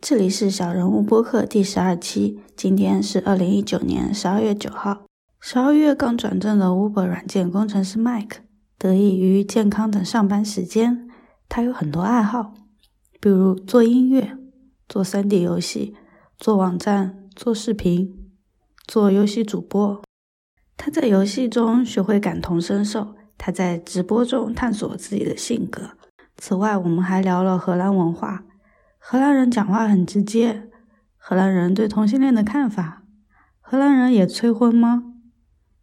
这里是小人物播客第十二期，今天是二零一九年十二月九号。十二月刚转正的 Uber 软件工程师 Mike，得益于健康的上班时间，他有很多爱好，比如做音乐、做 3D 游戏、做网站、做视频、做游戏主播。他在游戏中学会感同身受，他在直播中探索自己的性格。此外，我们还聊了荷兰文化。荷兰人讲话很直接。荷兰人对同性恋的看法。荷兰人也催婚吗？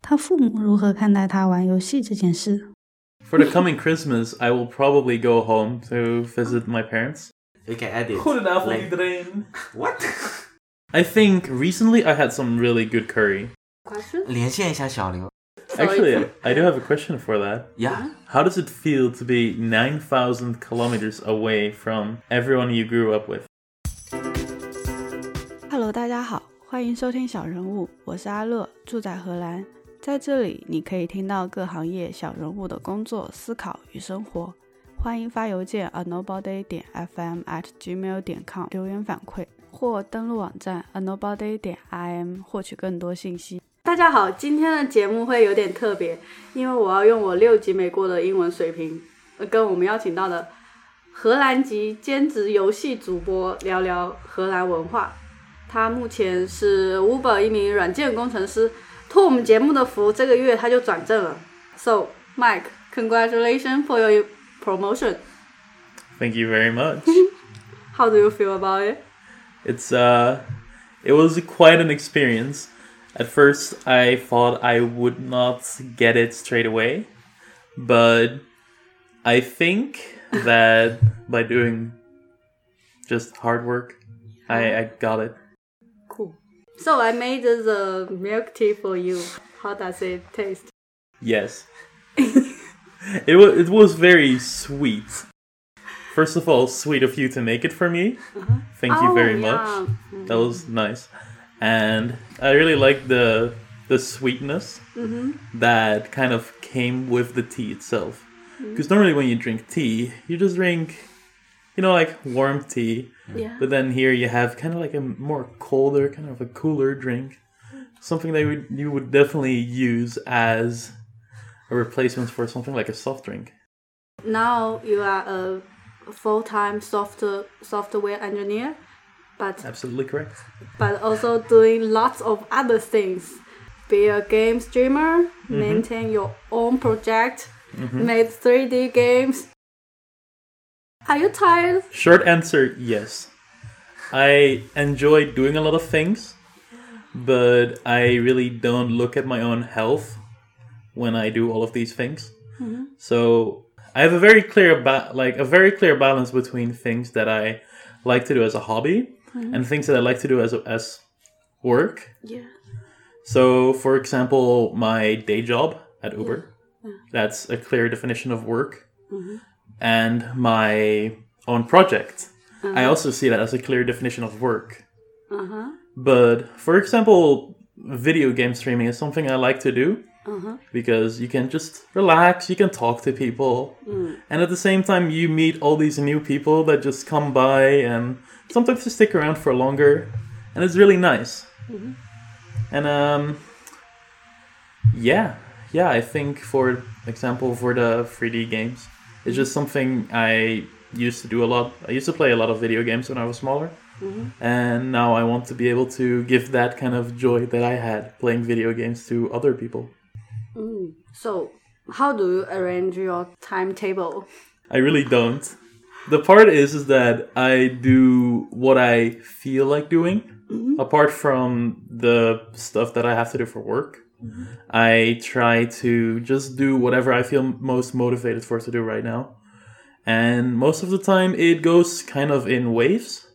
他父母如何看待他玩游戏这件事？For the coming Christmas, I will probably go home to visit my parents. You can edit. Goedenavond like, iedereen. What? I think recently I had some really good curry. Question? 连线一下小刘。 Actually, I do have a question for that. Yeah. How does it feel to be 9,000 kilometers away from everyone you grew up with? Hello，大家好，欢迎收听小人物，我是阿乐，住在荷兰。在这里，你可以听到各行业小人物的工作、思考与生活。欢迎发邮件 a nobody 点 fm at gmail 点 com 留言反馈，或登录网站 a nobody 点 im 获取更多信息。 大家好，今天的节目会有点特别，因为我要用我六级没过的英文水平，跟我们邀请到的荷兰籍兼职游戏主播聊聊荷兰文化。他目前是 Uber 一名软件工程师，托我们节目的福，这个月他就转正了。So Mike, congratulations for your promotion. Thank you very much. How do you feel about it? It's uh, it was quite an experience. At first, I thought I would not get it straight away, but I think that by doing just hard work, I, I got it. Cool. So I made the milk tea for you. How does it taste? Yes. it was it was very sweet. First of all, sweet of you to make it for me. Uh-huh. Thank you oh, very yeah. much. That was nice and I really like the the sweetness mm-hmm. that kind of came with the tea itself. Because mm-hmm. normally when you drink tea, you just drink, you know, like warm tea. Yeah. But then here you have kind of like a more colder, kind of a cooler drink, something that you would, you would definitely use as a replacement for something like a soft drink. Now you are a full-time software software engineer but absolutely correct. But also doing lots of other things. Be a game streamer, mm-hmm. maintain your own project, mm-hmm. make 3D games. Are you tired? Short answer yes. I enjoy doing a lot of things, but I really don't look at my own health when I do all of these things. Mm-hmm. So I have a very clear ba- like a very clear balance between things that I like to do as a hobby mm-hmm. and things that I like to do as as work. Yeah. So, for example, my day job at Uber, yeah. Yeah. that's a clear definition of work. Mm-hmm. And my own project, uh-huh. I also see that as a clear definition of work. Uh-huh. But for example, video game streaming is something I like to do. Uh-huh. Because you can just relax, you can talk to people, mm. and at the same time, you meet all these new people that just come by and sometimes to stick around for longer, and it's really nice. Mm-hmm. And um, yeah, yeah, I think for example for the 3D games, it's just something I used to do a lot. I used to play a lot of video games when I was smaller. Mm-hmm. And now I want to be able to give that kind of joy that I had playing video games to other people. Mm. So, how do you arrange your timetable? I really don't the part is is that I do what I feel like doing. Mm-hmm. Apart from the stuff that I have to do for work, mm-hmm. I try to just do whatever I feel most motivated for to do right now. And most of the time, it goes kind of in waves.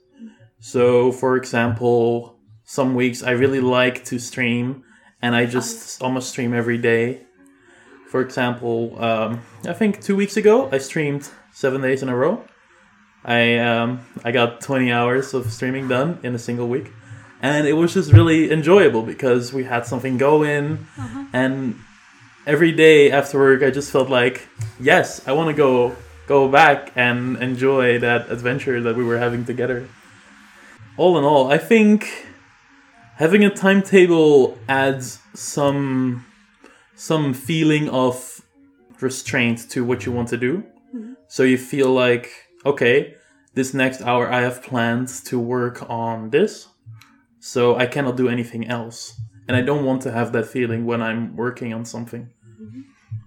So, for example, some weeks I really like to stream, and I just almost stream every day. For example, um, I think two weeks ago I streamed seven days in a row. I um, I got 20 hours of streaming done in a single week, and it was just really enjoyable because we had something going, uh-huh. and every day after work I just felt like, yes, I want to go go back and enjoy that adventure that we were having together. all in all, I think having a timetable adds some some feeling of restraint to what you want to do. So you feel like, okay, this next hour I have plans to work on this, so I cannot do anything else. And I don't want to have that feeling when I'm working on something. Mm-hmm.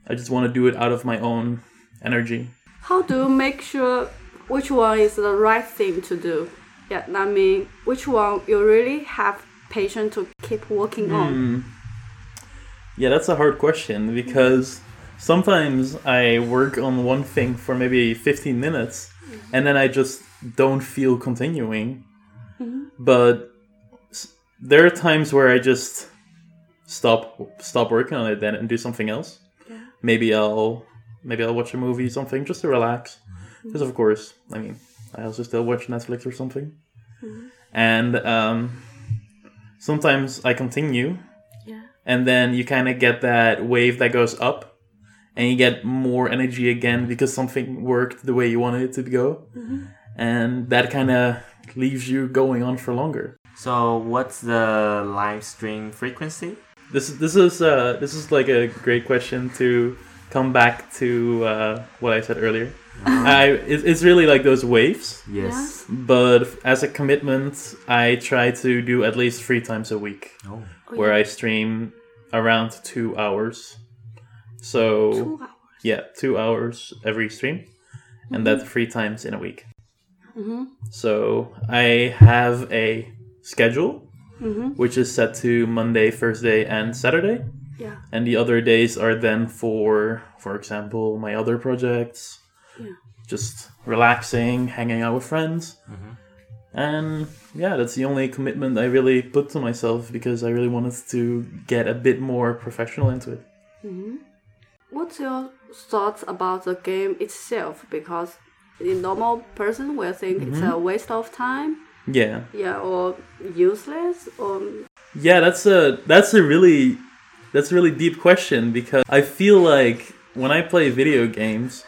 I just want to do it out of my own energy. How do you make sure which one is the right thing to do? Yeah, I mean, which one you really have patience to keep working on? Hmm. Yeah, that's a hard question because sometimes I work on one thing for maybe 15 minutes mm-hmm. and then I just don't feel continuing. Mm-hmm. But there are times where I just stop stop working on it then and do something else. Maybe I'll maybe I'll watch a movie something just to relax. Mm-hmm. Because of course, I mean, I also still watch Netflix or something. And um, sometimes I continue Yeah. and then you kind of get that wave that goes up and you get more energy again because something worked the way you wanted it to go. And that kind of leaves you going on for longer. So what's the live stream frequency? this is this is uh this is like a great question to come back to uh, what i said earlier. I it, it's really like those waves. Yes. but as a commitment i try to do at least three times a week. Oh. where I stream around two hours. So Two hours. yeah, two hours every stream, and mm-hmm. that's three times in a week. Mm-hmm. So I have a schedule, mm-hmm. which is set to Monday, Thursday, and Saturday, Yeah. and the other days are then for, for example, my other projects, Yeah. just relaxing, hanging out with friends. And yeah, that's the only commitment I really put to myself because I really wanted to get a bit more professional into it. What's your thoughts about the game itself? Because a normal person will think it's a waste of time, Yeah. yeah, or useless, or Yeah, that's a that's a really that's a really deep question because I feel like when I play video games,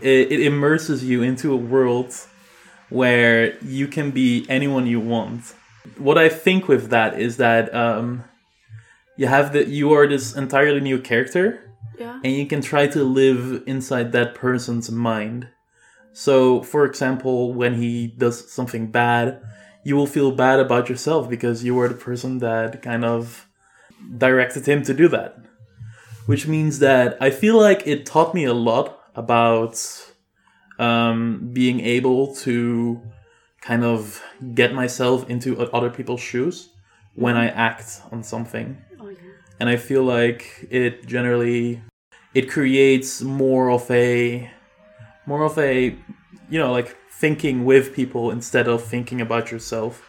it, it immerses you into a world where you can be anyone you want. What I think with that is that um, you have that you are this entirely new character, yeah, and you can try to live inside that person's mind. So, for example, when he does something bad, you will feel bad about yourself because you were the person that kind of directed him to do that. Which means that I feel like it taught me a lot about um, being able to kind of get myself into other people's shoes when I act on something and I feel like it generally it creates more of a more of a you know like thinking with people instead of thinking about yourself.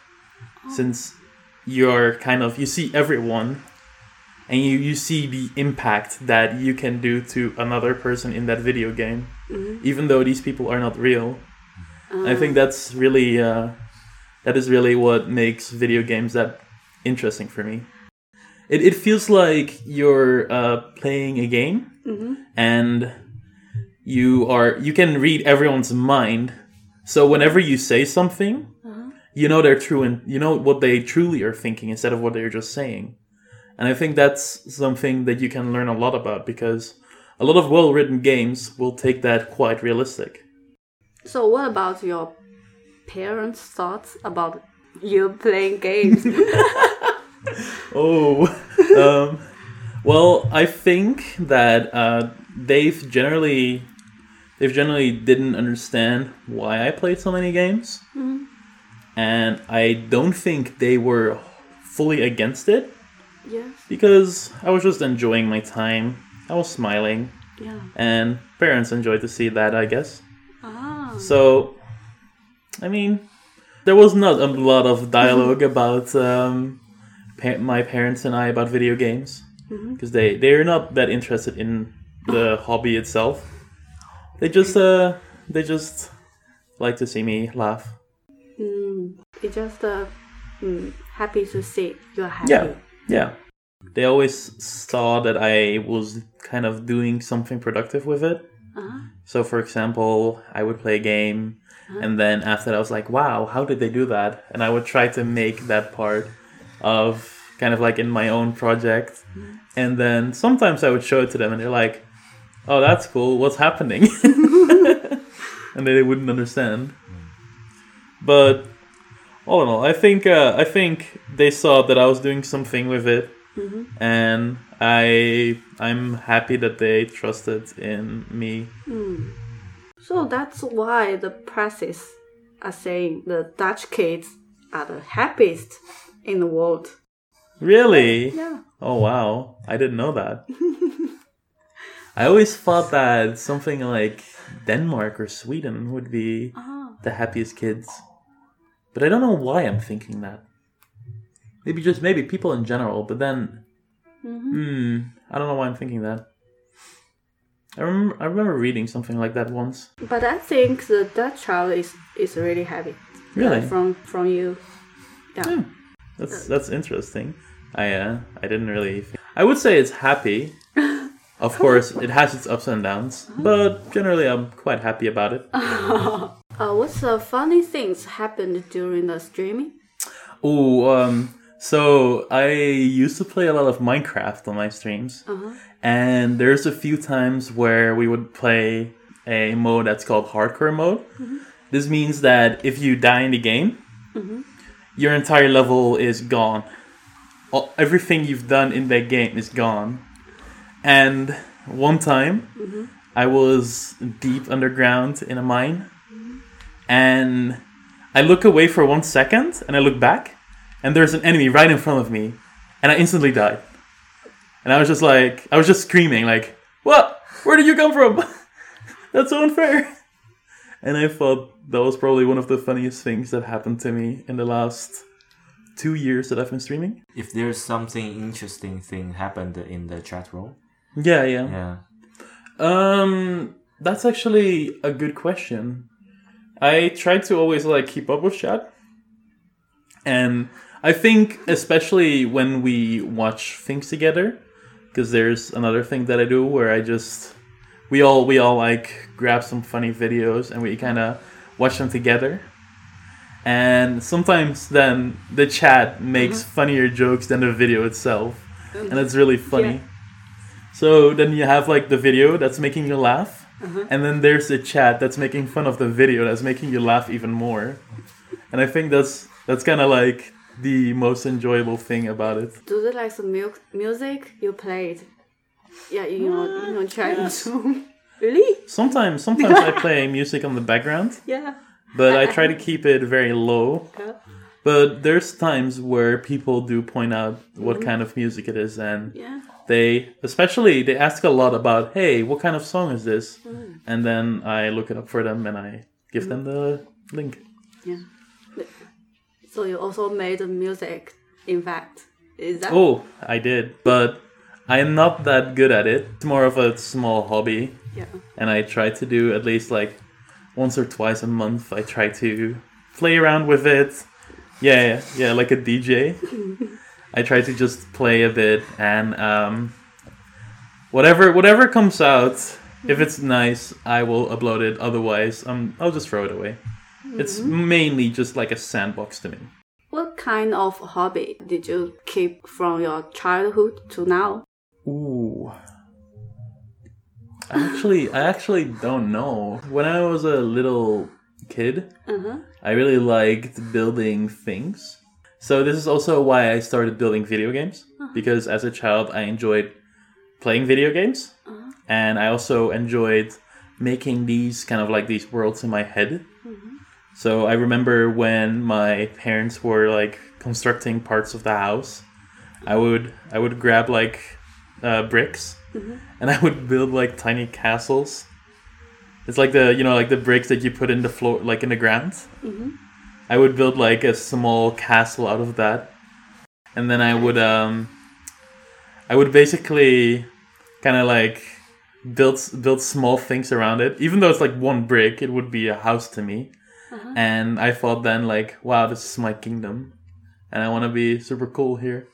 Since you're kind of you see everyone and you, you see the impact that you can do to another person in that video game even though these people are not real. I think that's really uh, that is really what makes video games that interesting for me it, it feels like you're uh, playing a game and you are you can read everyone's mind. So whenever you say something you know they're true and you know what they truly are thinking instead of what they're just saying. And i think that's something that you can learn a lot about because a lot of well-written games will take that quite realistic. So, what about your parents' thoughts about you playing games? Oh, um, well, I think that uh, they've generally they've generally didn't understand why I played so many games, and I don't think they were fully against it. Yes, because I was just enjoying my time. I was smiling, yeah. and parents enjoyed to see that, I guess. Ah, So, I mean, there was not a lot of dialogue about um, pa- my parents and I about video games because they they're not that interested in the hobby itself. They just uh they just like to see me laugh. mm, it's just uh, mm, happy to see you're happy. Yeah, yeah. They always saw that I was kind of doing something productive with it, So, for example, I would play a game, and then after that, I was like, wow, how did they do that? And I would try to make that part of kind of like in my own project. And then sometimes I would show it to them, and they're like, oh, that's cool. What's happening? and they wouldn't understand. But all in all, I think uh, I think they saw that I was doing something with it, mm-hmm. and I I'm happy that they trusted in me. Mm. So that's why the presses are uh, saying the Dutch kids are the happiest in the world. Really? Yeah. Oh wow, I didn't know that. I always thought that something like Denmark or Sweden would be the happiest kids, but I don't know why I'm thinking that. Maybe just maybe people in general, but then, hmm, I don't know why I'm thinking that. I remember I remember reading something like that once. But I think the Dutch child is is really happy. Really? Uh, from from you. Yeah. That's that's interesting. I uh, I didn't really. Think. I would say it's happy. Of course, it has its ups and downs, but generally, I'm quite happy about it. Uh, what's the funny things happened during the streaming? Oh, um, so I used to play a lot of Minecraft on my streams, and there's a few times where we would play a mode that's called hardcore mode. This means that if you die in the game, your entire level is gone. All, everything you've done in that game is gone. And one time, mm-hmm. I was deep underground in a mine, and I look away for one second, and I look back, and there's an enemy right in front of me, and I instantly died. And I was just like, I was just screaming, like, "What? Where did you come from? That's so unfair!" And I thought that was probably one of the funniest things that happened to me in the last two years that I've been streaming. If there's something interesting thing happened in the chat room, Yeah, yeah. yeah. Um, that's actually a good question. I try to always like keep up with chat, and I think especially when we watch things together, because there's another thing that I do where I just we all we all like grab some funny videos and we kind of watch them together. And sometimes then the chat makes mm-hmm. funnier jokes than the video itself, mm-hmm. and it's really funny. Yeah. So then you have like the video that's making you laugh, mm-hmm. and then there's the chat that's making fun of the video that's making you laugh even more. And I think that's that's kind of like the most enjoyable thing about it. Do they like the mu- music you played? Yeah, you know, you know, trying to. really? Sometimes sometimes I play music on the background, Yeah. but I try to keep it very low. Yeah. But there's times where people do point out what mm-hmm. kind of music it is and Yeah. they especially they ask a lot about hey what kind of song is this mm. and then i look it up for them and i give them the link Yeah. So you also made music, in fact. Is that? oh i did but i am not that good at it. It's more of a small hobby. Yeah. and i try to do at least like once or twice a month i try to play around with it. Yeah yeah, yeah like a dj i try to just play a bit and um whatever whatever comes out if it's nice i will upload it. Otherwise um i'll just throw it away. It's mainly just like a sandbox to me. What kind of hobby did you keep from your childhood to now? Ooh. I actually I actually don't know. When I was a little kid, Uh-huh. I really liked building things. So this is also why I started building video games uh-huh. because as a child I enjoyed playing video games uh-huh. and I also enjoyed making these kind of like these worlds in my head. Mm-hmm. So I remember when my parents were like constructing parts of the house, I would I would grab like uh, bricks and I would build like tiny castles. It's like the you know like the bricks that you put in the floor like in the ground. I would build like a small castle out of that, and then I would um, I would basically kind of like build build small things around it. Even though it's like one brick, it would be a house to me. And I thought then like, wow, this is my kingdom, and I want to be super cool here.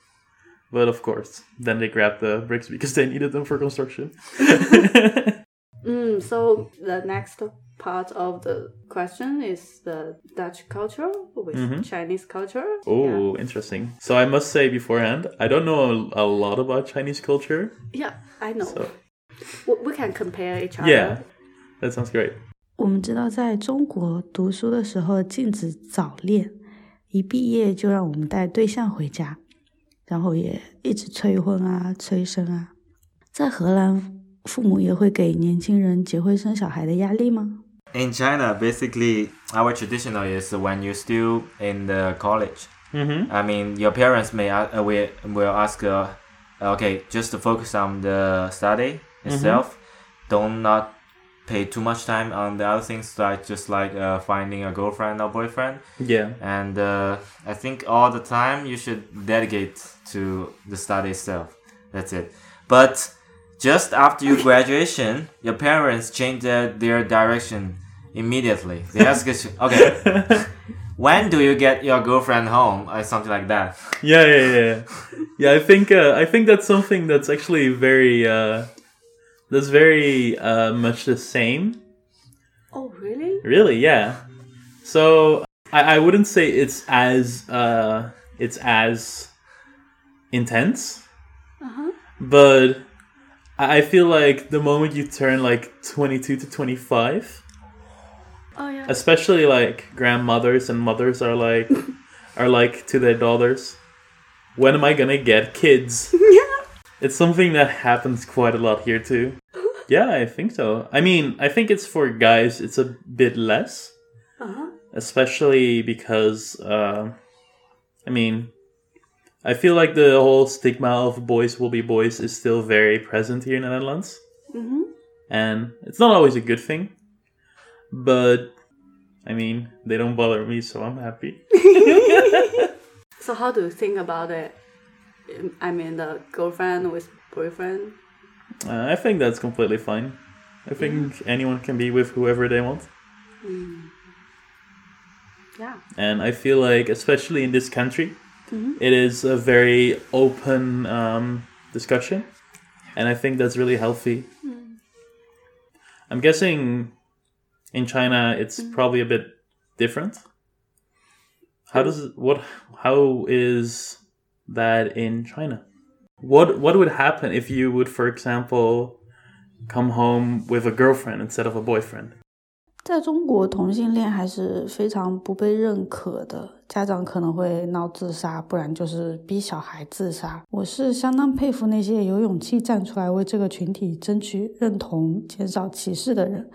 But of course, then they grabbed the bricks because they needed them for construction. Mm, Mm, so the next part of the question is the Dutch culture with Chinese culture. Oh, interesting. So I must say beforehand, I don't know a, a lot about Chinese culture. Yeah, I know. So We, we can compare each other. yeah, that sounds great. 我们知道，在中国读书的时候禁止早恋，一毕业就让我们带对象回家， 然后也一直催婚啊、催生啊。在荷兰，父母也会给年轻人结婚生小孩的压力吗？ In China, basically, our traditional is when you're still in the college. Mm-hmm. I mean, your parents may a- uh, will, will ask, uh, okay, just to focus on the study itself. Don't not pay too much time on the other things like just like uh, finding a girlfriend or boyfriend. Yeah. And uh, I think all the time you should dedicate to the study itself. That's it. But just after your graduation, your parents change their, their direction immediately. They ask you, okay, when do you get your girlfriend home or something like that? Yeah, yeah, yeah. Yeah, I think uh, I think that's something that's actually very uh, that's very uh, much the same. Oh, really? Really, yeah. So I, I wouldn't say it's as uh, it's as intense, Uh-huh. but I feel like the moment you turn like twenty two to twenty five, Oh, yeah. especially like grandmothers and mothers are like are like to their daughters when am i gonna get kids it's something that happens quite a lot here too yeah i think so i mean i think it's for guys it's a bit less Uh-huh. especially because uh, i mean i feel like the whole stigma of boys will be boys is still very present here in the netherlands Mm-hmm. and it's not always a good thing but i mean they don't bother me so i'm happy So how do you think about it? I mean, the girlfriend with boyfriend. uh, i think that's completely fine. I think anyone can be with whoever they want. Yeah. and i feel like especially in this country it is a very open um, discussion. And i think that's really healthy. I'm guessing in china it's probably a bit different. How does it, what how is that in china what what would happen if you would for example come home with a girlfriend instead of a boyfriend 在中国，同性恋还是非常不被认可的，家长可能会闹自杀，不然就是逼小孩自杀。我是相当佩服那些有勇气站出来为这个群体争取认同、减少歧视的人，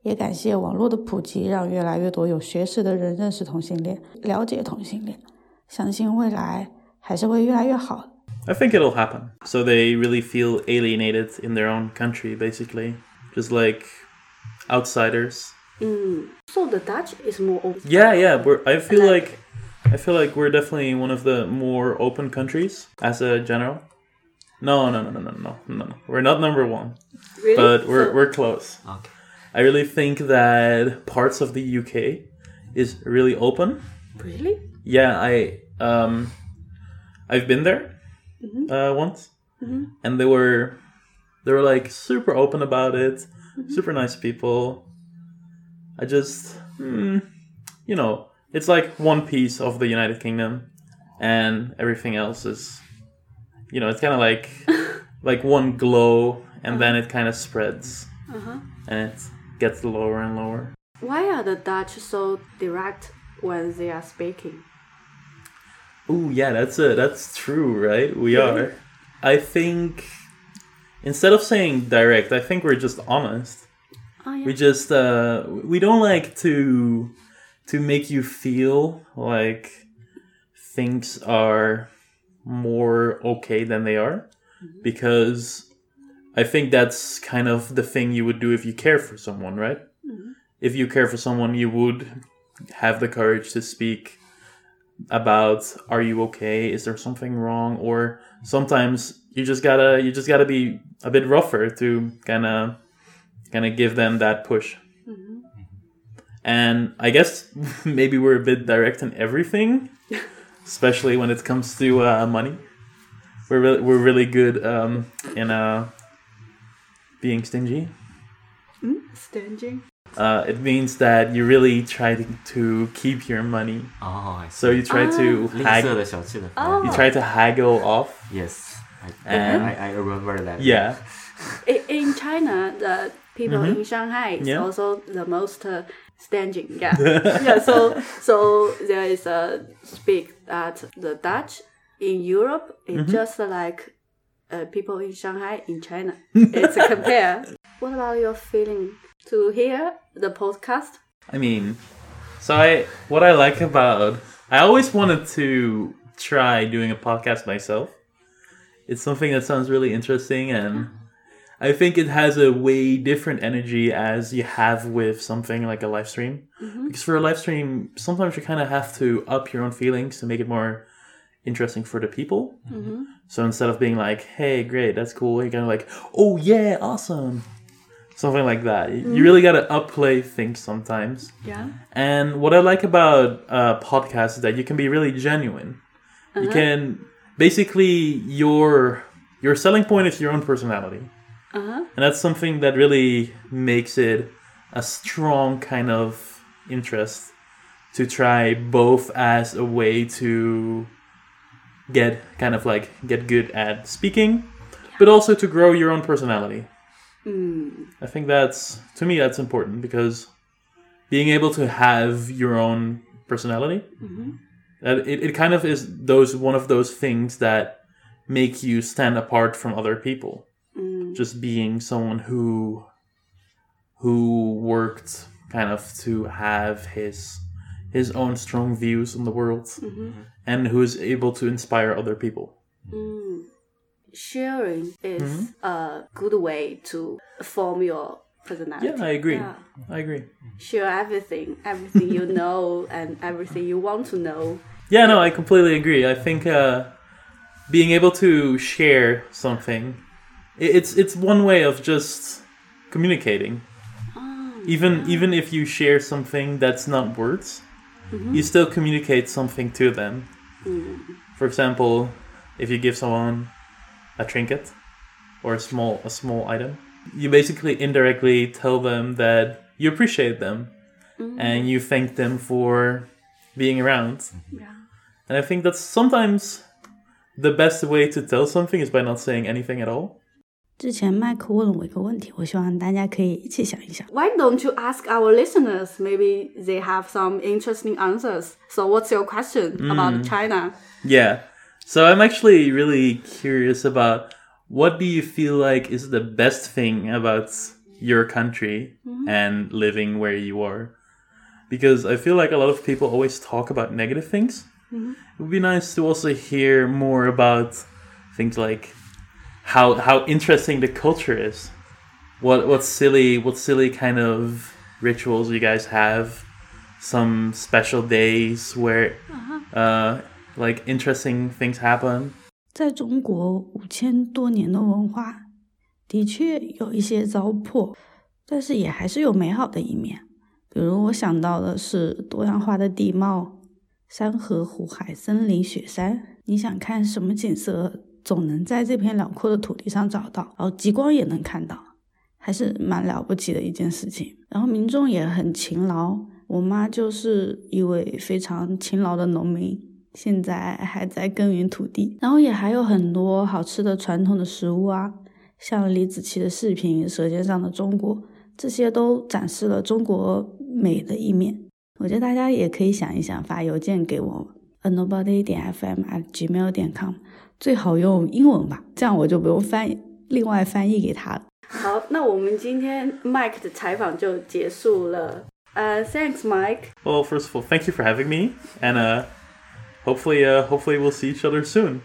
也感谢网络的普及，让越来越多有学识的人认识同性恋、了解同性恋。相信未来 还是会越来越好的。 I think it'll happen. So they really feel alienated in their own country, basically. Just like outsiders. Mm. So the Dutch is more open. Yeah, yeah. We're, I feel Like- like I feel like we're definitely one of the more open countries as a general. No, no, no, no, no, no, no, no. We're not number one, Really? but we're So- we're close. Okay. I really think that parts of the UK is really open. really. Yeah, I um, I've been there mm-hmm. uh, once, mm-hmm. and they were they were like super open about it, mm-hmm. super nice people. I just, mm, you know, it's like one piece of the United Kingdom, and everything else is, you know, it's kind of like like one glow, and uh-huh. then it kind of spreads, uh-huh. and it gets lower and lower. Why are the Dutch so direct when they are speaking? Oh yeah, that's it. That's true, right? We are. I think instead of saying direct, I think we're just honest. Oh, yeah. We just uh we don't like to to make you feel like things are more okay than they are because I think that's kind of the thing you would do if you care for someone, right? If you care for someone, you would have the courage to speak about are you okay? Is there something wrong? Or sometimes you just gotta you just gotta be a bit rougher to kind of kind of give them that push. And i guess maybe we're a bit direct in everything especially when it comes to uh, money. We're really we're really good um, in uh, being stingy. Staging. Uh, it means that you really try to, keep your money. Oh, I see. so ah. you try to haggle. Oh. You try to haggle off. Yes, I, uh-huh. and, I, I remember that. Yeah. in China, the people mm-hmm. in Shanghai is yeah. also the most uh, standing. Yeah, yeah. So so there is a speak that the Dutch in Europe is mm-hmm. just like uh, people in Shanghai in China. It's a compare. what about your feeling to hear the podcast? I mean, so I what I like about I always wanted to try doing a podcast myself. It's something that sounds really interesting and I think it has a way different energy as you have with something like a live stream. Mm-hmm. Because for a live stream, sometimes you kind of have to up your own feelings to make it more interesting for the people. Mm-hmm. So instead of being like, "Hey, great, that's cool," you're kind of like, "Oh yeah, awesome," something like that. You- You really gotta upplay things sometimes. Yeah. And what I like about uh, podcasts is that you can be really genuine. You can basically your your selling point is your own personality, Uh-huh. and that's something that really makes it a strong kind of interest to try both as a way to get kind of like get good at speaking, but also to grow your own personality. Hmm. I think that's to me that's important because being able to have your own personality mm-hmm. that it, it kind of is those one of those things that make you stand apart from other people. Mm. Just being someone who who worked kind of to have his his own strong views on the world mm-hmm. and who is able to inspire other people mm. Sharing is mm-hmm. a good way to form your personality. yeah i agree Yeah. i agree Share everything, everything you know, and everything you want to know. Yeah, no, I completely agree. I think uh, being able to share something, it's it's one way of just communicating. Ah, even even if you share something that's not words, mm-hmm. you still communicate something to them. Mm. For example, if you give someone a trinket or a small a small item, you basically indirectly tell them that you appreciate them and you thank them for being around. Yeah. And I think that's sometimes the best way to tell something is by not saying anything at all. 之前麦克问了我一个问题，我希望大家可以一起想一想。 Why don't you ask our listeners? Maybe they have some interesting answers. So, what's your question about China? Yeah. So I'm actually really curious about what do you feel like is the best thing about your country mm-hmm. and living where you are? Because I feel like a lot of people always talk about negative things. Mm-hmm. It would be nice to also hear more about things like how how interesting the culture is. What what silly what silly kind of rituals you guys have? Some special days where uh-huh. uh, like interesting things happen. 在中国五千多年的文化，的确有一些糟粕，但是也还是有美好的一面。比如我想到的是多样化的地貌，山河、湖海、森林、雪山。你想看什么景色，总能在这片辽阔的土地上找到，然后极光也能看到，还是蛮了不起的一件事情。然后民众也很勤劳，我妈就是一位非常勤劳的农民。现在还在耕耘土地，然后也还有很多好吃的传统的食物啊，像李子柒的视频《舌尖上的中国》，这些都展示了中国美的一面。我觉得大家也可以想一想，发邮件给我 a nobody 点 fm at gmail 点 com，最好用英文吧，这样我就不用翻译，另外翻译给他了。好，那我们今天 Mike 的采访就结束了。呃、t h a n k s Mike。Well, first of all, thank you for having me, and uh, hopefully, uh, hopefully we'll see each other soon.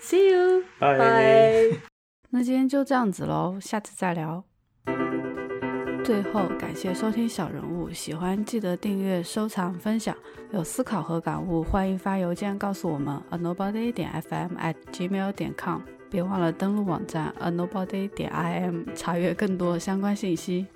See you. Bye. Bye. 那今天就这样子喽，下次再聊。最后，感谢收听小人物，喜欢记得订阅、收藏、分享。有思考和感悟，欢迎发邮件告诉我们 a nobody 点 fm at gmail 点 com。别忘了登录网站 a nobody 点 im 查阅更多相关信息。